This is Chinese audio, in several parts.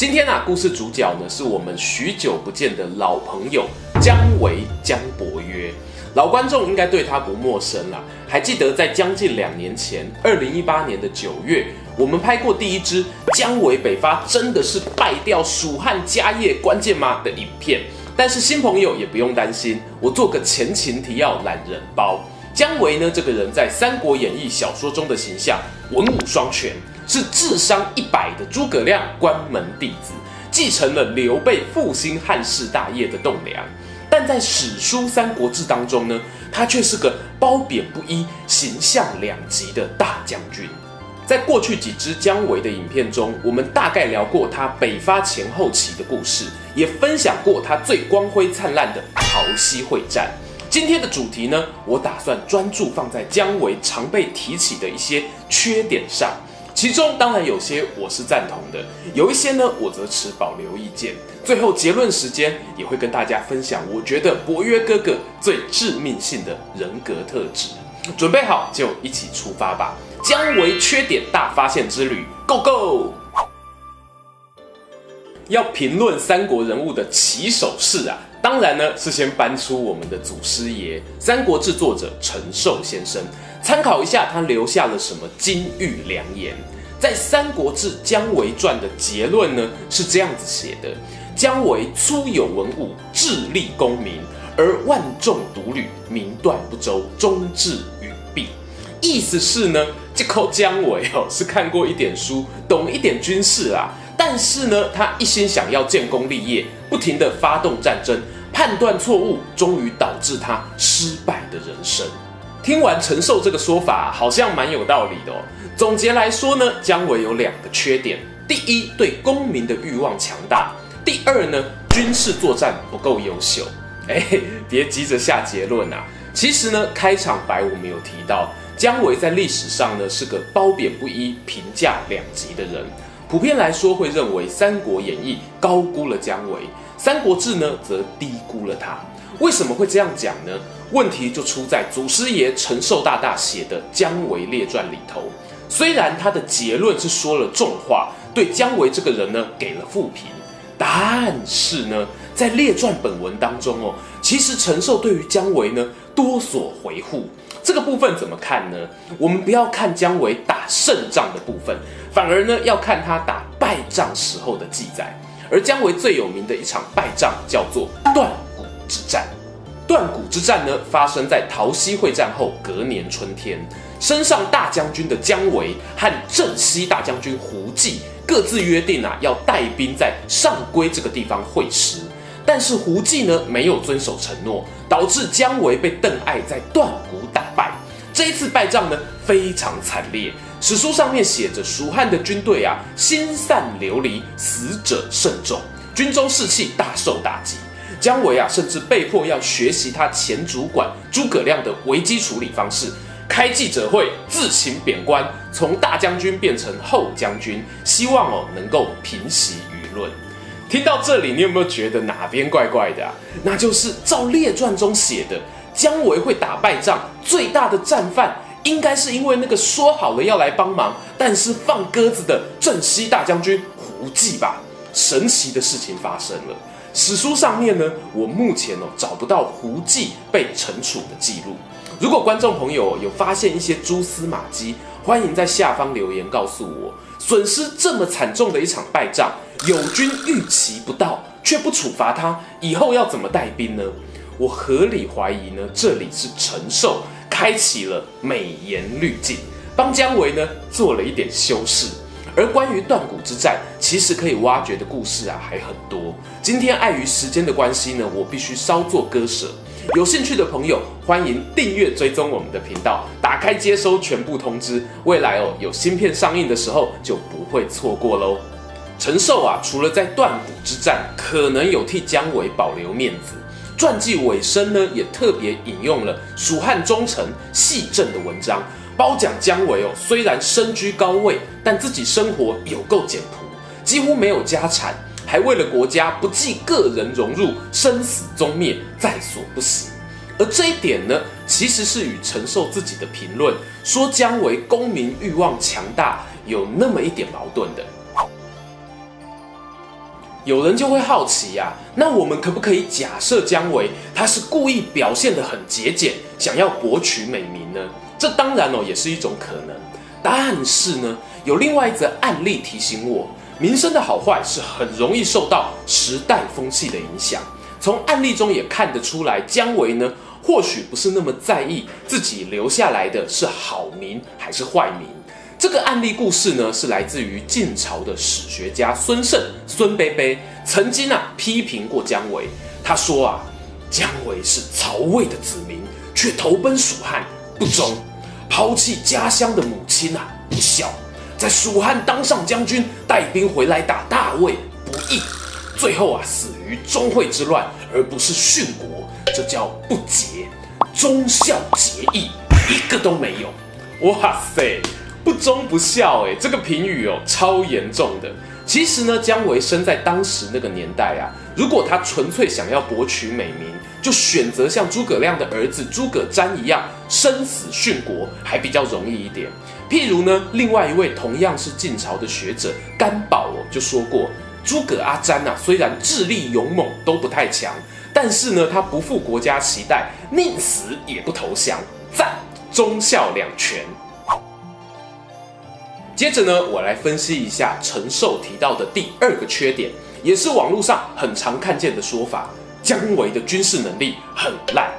今天啊，故事主角呢是我们许久不见的老朋友姜维姜伯约。老观众应该对他不陌生啦，还记得在将近两年前，二零一八年的九月，我们拍过第一支姜维北伐真的是败掉蜀汉家业关键吗的影片。但是新朋友也不用担心，我做个前情提要懒人包。姜维呢，这个人在《三国演义》小说中的形象，文武双全。是智商一百的诸葛亮关门弟子，继承了刘备复兴汉室大业的栋梁，但在史书《三国志》当中呢，他却是个褒贬不一、形象两极的大将军。在过去几支姜维的影片中，我们大概聊过他北伐前后期的故事，也分享过他最光辉灿烂的桃溪会战。今天的主题呢，我打算专注放在姜维常被提起的一些缺点上。其中当然有些我是赞同的，有一些呢我则持保留意见。最后结论时间也会跟大家分享，我觉得伯约哥哥最致命性的人格特质。准备好就一起出发吧！姜维缺点大发现之旅，Go Go！要评论三国人物的起手式啊，当然呢是先搬出我们的祖师爷《三国志》作者陈寿先生。参考一下他留下了什么金玉良言，在《三国志·姜维传》的结论呢是这样子写的：姜维粗有文武，智立功名，而万众独虑，明断不周，终至陨弊。意思是呢，这口姜维哦是看过一点书，懂一点军事啦，但是呢，他一心想要建功立业，不停地发动战争，判断错误，终于导致他失败的人生。听完陈寿这个说法，好像蛮有道理的哦。总结来说呢，姜维有两个缺点：第一，对功名的欲望强大；第二呢，军事作战不够优秀。哎，别急着下结论啊。其实呢，开场白我们有提到，姜维在历史上呢是个褒贬不一、评价两极的人。普遍来说，会认为《三国演义》高估了姜维，《三国志》呢则低估了他。为什么会这样讲呢？问题就出在祖师爷陈寿大大写的《姜维列传》里头。虽然他的结论是说了重话，对姜维这个人呢给了负评，但是呢，在列传本文当中哦，其实陈寿对于姜维呢多所回护。这个部分怎么看呢？我们不要看姜维打胜仗的部分，反而呢要看他打败仗时候的记载。而姜维最有名的一场败仗叫做断之战。断谷之战呢，发生在桃溪会战后隔年春天。升上大将军的姜维和镇西大将军胡济各自约定啊，要带兵在上邽这个地方会师。但是胡济呢，没有遵守承诺，导致姜维被邓艾在断谷打败。这一次败仗呢，非常惨烈。史书上面写着，蜀汉的军队啊，心散流离，死者甚众，军中士气大受打击。姜维啊，甚至被迫要学习他前主管诸葛亮的危机处理方式，开记者会自行贬官，从大将军变成后将军，希望哦能够平息舆论。听到这里，你有没有觉得哪边怪怪的啊？那就是照列传中写的，姜维会打败仗，最大的战犯应该是因为那个说好了要来帮忙，但是放鸽子的镇西大将军胡济吧？神奇的事情发生了。史书上面呢，我目前哦找不到胡济被惩处的记录。如果观众朋友有发现一些蛛丝马迹，欢迎在下方留言告诉我。损失这么惨重的一场败仗，友军预期不到，却不处罚他，以后要怎么带兵呢？我合理怀疑呢，这里是陈寿开启了美颜滤镜，帮姜维呢做了一点修饰。而关于断谷之战，其实可以挖掘的故事啊还很多。今天碍于时间的关系呢，我必须稍作割舍。有兴趣的朋友，欢迎订阅追踪我们的频道，打开接收全部通知。未来哦有新片上映的时候，就不会错过喽。陈寿啊，除了在断谷之战可能有替姜维保留面子，传记尾声呢，也特别引用了蜀汉忠臣戏正的文章，褒奖姜维哦，虽然身居高位，但自己生活有够简朴，几乎没有家产，还为了国家不计个人荣辱，生死宗灭在所不惜。而这一点呢，其实是与陈寿自己的评论说姜维功名欲望强大有那么一点矛盾的。有人就会好奇呀、那我们可不可以假设姜维他是故意表现得很节俭，想要博取美名呢？这当然哦，也是一种可能。但是呢，有另外一则案例提醒我，名声的好坏是很容易受到时代风气的影响。从案例中也看得出来，姜维呢，或许不是那么在意自己留下来的是好名还是坏名。这个案例故事呢，是来自于晋朝的史学家孙胜孙卑卑曾经啊批评过姜维。他说啊，姜维是曹魏的子民，却投奔蜀汉，不忠；抛弃家乡的母亲啊，不孝；在蜀汉当上将军，带兵回来打大魏，不义；最后啊死于钟会之乱，而不是殉国，这叫不节。忠孝节义一个都没有。哇塞！不忠不孝，哎，这个评语哦，超严重的。其实呢，姜维生在当时那个年代啊，如果他纯粹想要博取美名，就选择像诸葛亮的儿子诸葛瞻一样生死殉国，还比较容易一点。譬如呢，另外一位同样是晋朝的学者甘宝哦，就说过，诸葛阿瞻啊，虽然智力勇猛都不太强，但是呢，他不负国家期待，宁死也不投降，赞忠孝两全。接着呢，我来分析一下陈寿提到的第二个缺点，也是网络上很常看见的说法：姜维的军事能力很烂。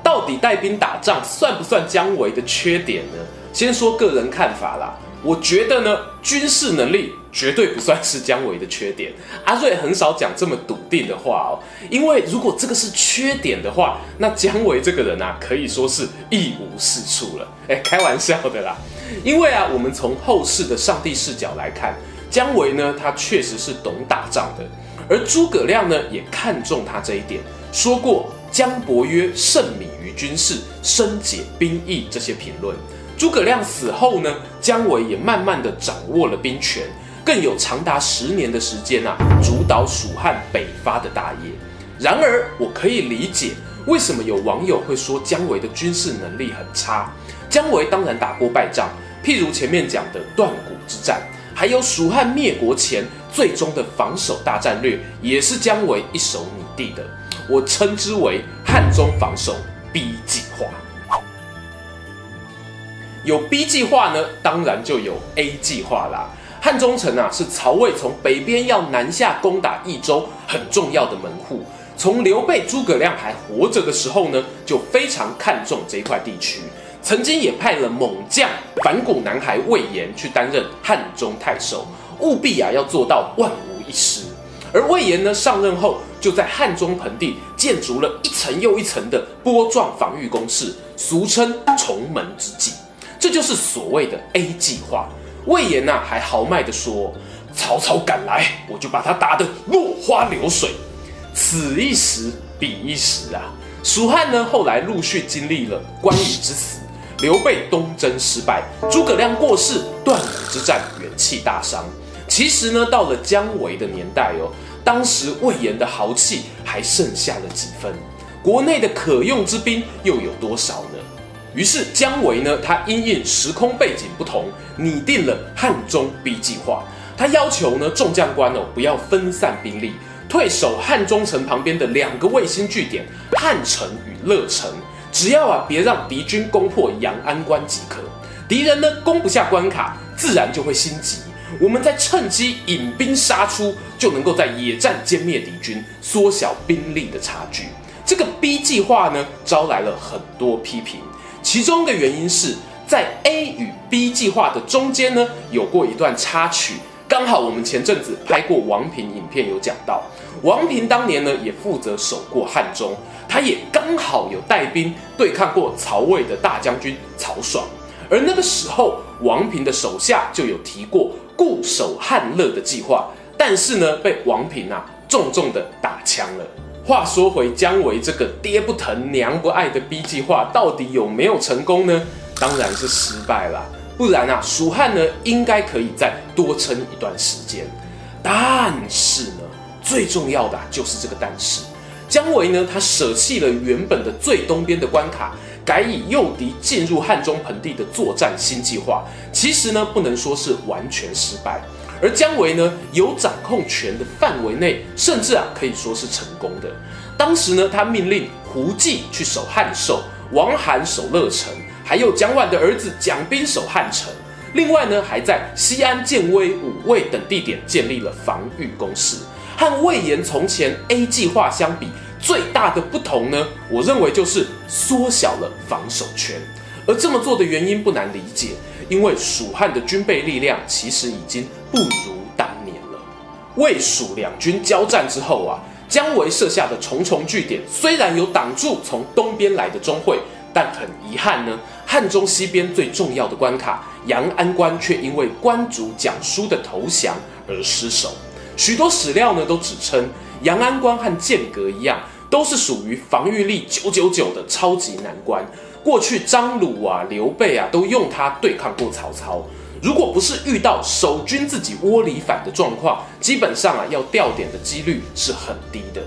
到底带兵打仗算不算姜维的缺点呢？先说个人看法啦，我觉得呢，军事能力绝对不算是姜维的缺点。阿瑞很少讲这么笃定的话哦，因为如果这个是缺点的话，那姜维这个人啊，可以说是一无是处了。哎，开玩笑的啦。因为啊，我们从后世的上帝视角来看，姜维呢，他确实是懂打仗的，而诸葛亮呢，也看重他这一点，说过姜伯约甚敏于军事，深解兵役这些评论。诸葛亮死后呢，姜维也慢慢的掌握了兵权，更有长达十年的时间啊，主导蜀汉北伐的大业。然而，我可以理解为什么有网友会说姜维的军事能力很差。姜维当然打过败仗，譬如前面讲的断谷之战，还有蜀汉灭国前最终的防守大战略，也是姜维一手拟定的。我称之为汉中防守 B 计划。有 B 计划呢，当然就有 A 计划啦。汉中城啊，是曹魏从北边要南下攻打益州很重要的门户。从刘备、诸葛亮还活着的时候呢，就非常看重这一块地区。曾经也派了猛将反骨男孩魏延去担任汉中太守，务必啊要做到万无一失。而魏延呢上任后，就在汉中盆地建筑了一层又一层的波状防御工事，俗称重门之计。这就是所谓的 A 计划。魏延呐、还豪迈地说：“曹操赶来，我就把他打得落花流水。”此一时彼一时啊，蜀汉呢后来陆续经历了关羽之死。刘备东征失败，诸葛亮过世，断谷之战元气大伤。其实呢，到了姜维的年代哦，当时魏延的豪气还剩下了几分，国内的可用之兵又有多少呢？于是姜维呢，他因应时空背景不同，拟定了汉中 B 计划。他要求呢，众将官哦不要分散兵力，退守汉中城旁边的两个卫星据点汉城与乐城。只要啊，别让敌军攻破阳安关即可。敌人呢，攻不下关卡，自然就会心急。我们再趁机引兵杀出，就能够在野战歼灭敌军，缩小兵力的差距。这个 B 计划呢，招来了很多批评。其中的原因是在 A 与 B 计划的中间呢，有过一段插曲。刚好我们前阵子拍过王平影片，有讲到，王平当年呢，也负责守过汉中。他也刚好有带兵对抗过曹魏的大将军曹爽，而那个时候王平的手下就有提过固守汉乐的计划，但是呢被王平啊重重的打枪了。话说回姜维这个爹不疼娘不爱的 B 计划，到底有没有成功呢？当然是失败了。不然啊，蜀汉呢应该可以再多撑一段时间。但是呢，最重要的就是这个但是，姜维呢他舍弃了原本的最东边的关卡，改以诱敌进入汉中盆地的作战新计划。其实呢不能说是完全失败，而姜维呢有掌控权的范围内，甚至啊可以说是成功的。当时呢他命令胡济去守汉寿，王罕守乐城。还有蒋琬的儿子蒋斌守汉城，另外呢，还在西安、建威、武卫等地点建立了防御工事。和魏延从前 A 计划相比，最大的不同呢，我认为就是缩小了防守圈。而这么做的原因不难理解，因为蜀汉的军备力量其实已经不如当年了。魏蜀两军交战之后啊，姜维设下的重重据点，虽然有挡住从东边来的钟会。但很遗憾呢，汉中西边最重要的关卡阳安关却因为关主蒋舒的投降而失守。许多史料呢都指称，阳安关和剑阁一样，都是属于防御力九九九的超级难关。过去张鲁啊、刘备啊都用它对抗过曹操。如果不是遇到守军自己窝里反的状况，基本上啊要掉点的几率是很低的。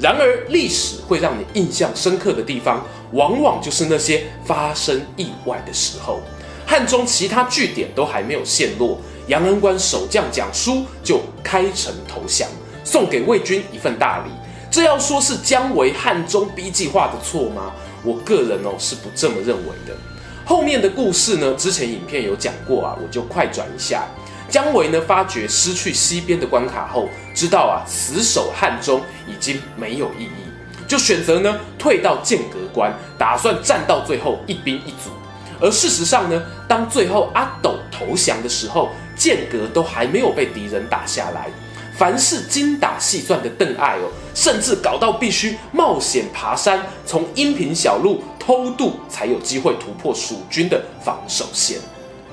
然而，历史会让你印象深刻的地方，往往就是那些发生意外的时候。汉中其他据点都还没有陷落，阳安关守将蒋舒就开城投降，送给魏军一份大礼。这要说是姜维汉中 B 计划的错吗？我个人哦是不这么认为的。后面的故事呢，之前影片有讲过啊，我就快转一下。姜维呢，发觉失去西边的关卡后，知道啊，死守汉中已经没有意义，就选择呢退到剑阁关，打算战到最后一兵一卒。而事实上呢，当最后阿斗投降的时候，剑阁都还没有被敌人打下来。凡事精打细算的邓艾哦，甚至搞到必须冒险爬山，从阴平小路偷渡，才有机会突破蜀军的防守线。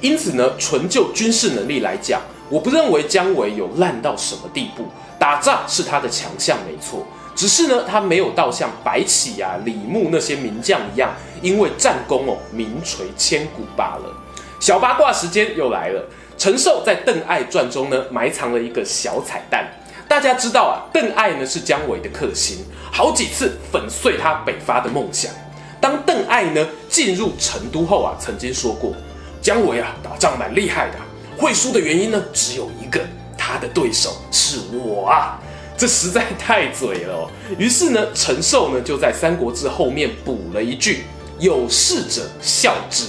因此呢，纯就军事能力来讲，我不认为姜维有烂到什么地步。打仗是他的强项，没错。只是呢，他没有到像白起啊、李牧那些名将一样，因为战功哦名垂千古罢了。小八卦时间又来了。陈寿在《邓艾传》中呢，埋藏了一个小彩蛋。大家知道啊，邓艾呢是姜维的克星，好几次粉碎他北伐的梦想。当邓艾呢进入成都后啊，曾经说过。姜维啊，打仗蛮厉害的，会输的原因呢，只有一个，他的对手是我啊，这实在太嘴了。于是呢，陈寿呢就在《三国志》后面补了一句：“有事者笑之”，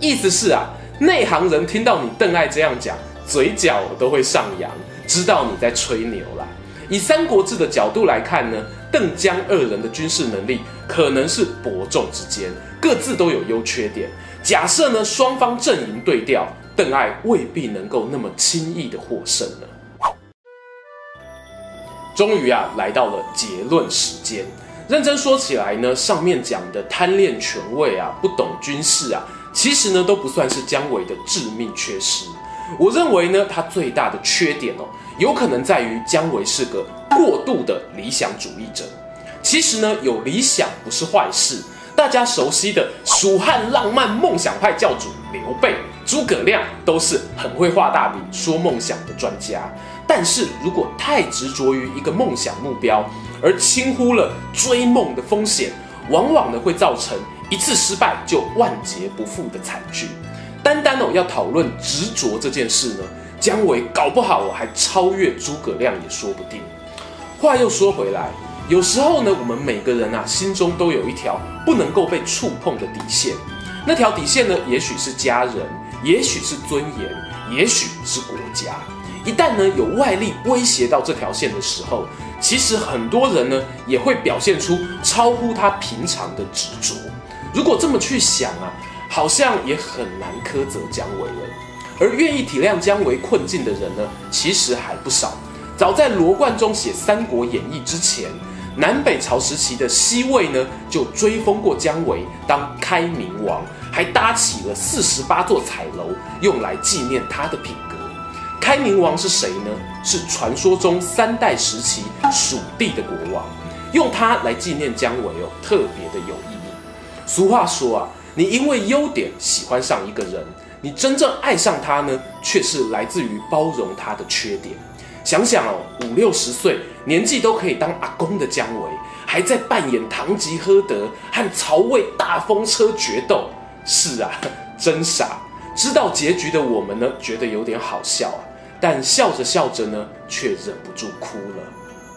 意思是啊，内行人听到你邓艾这样讲，嘴角都会上扬，知道你在吹牛啦。以《三国志》的角度来看呢，邓姜二人的军事能力可能是伯仲之间，各自都有优缺点。假设呢，双方阵营对调，邓艾未必能够那么轻易的获胜呢。终于啊，来到了结论时间。认真说起来呢，上面讲的贪恋权位啊，不懂军事啊，其实呢都不算是姜维的致命缺失。我认为呢，他最大的缺点哦，有可能在于姜维是个过度的理想主义者。其实呢，有理想不是坏事。大家熟悉的蜀汉浪漫梦想派教主刘备、诸葛亮都是很会画大饼、说梦想的专家。但是如果太执着于一个梦想目标，而轻忽了追梦的风险，往往呢会造成一次失败就万劫不复的惨剧。单单哦要讨论执着这件事呢，姜维搞不好我还超越诸葛亮也说不定。话又说回来。有时候呢，我们每个人啊，心中都有一条不能够被触碰的底线。那条底线呢，也许是家人，也许是尊严，也许是国家。一旦呢有外力威胁到这条线的时候，其实很多人呢也会表现出超乎他平常的执着。如果这么去想啊，好像也很难苛责姜维了。而愿意体谅姜维困境的人呢，其实还不少。早在罗贯中写《三国演义》之前。南北朝时期的西魏呢，就追封过姜维当开明王，还搭起了四十八座彩楼，用来纪念他的品格。开明王是谁呢？是传说中三代时期蜀地的国王。用它来纪念姜维哦，特别的有意。俗话说啊，你因为优点喜欢上一个人，你真正爱上他呢，却是来自于包容他的缺点。想想哦，五六十岁年纪都可以当阿公的姜维，还在扮演堂吉诃德和曹魏大风车决斗，是啊，真傻。知道结局的我们呢，觉得有点好笑啊，但笑着笑着呢，却忍不住哭了。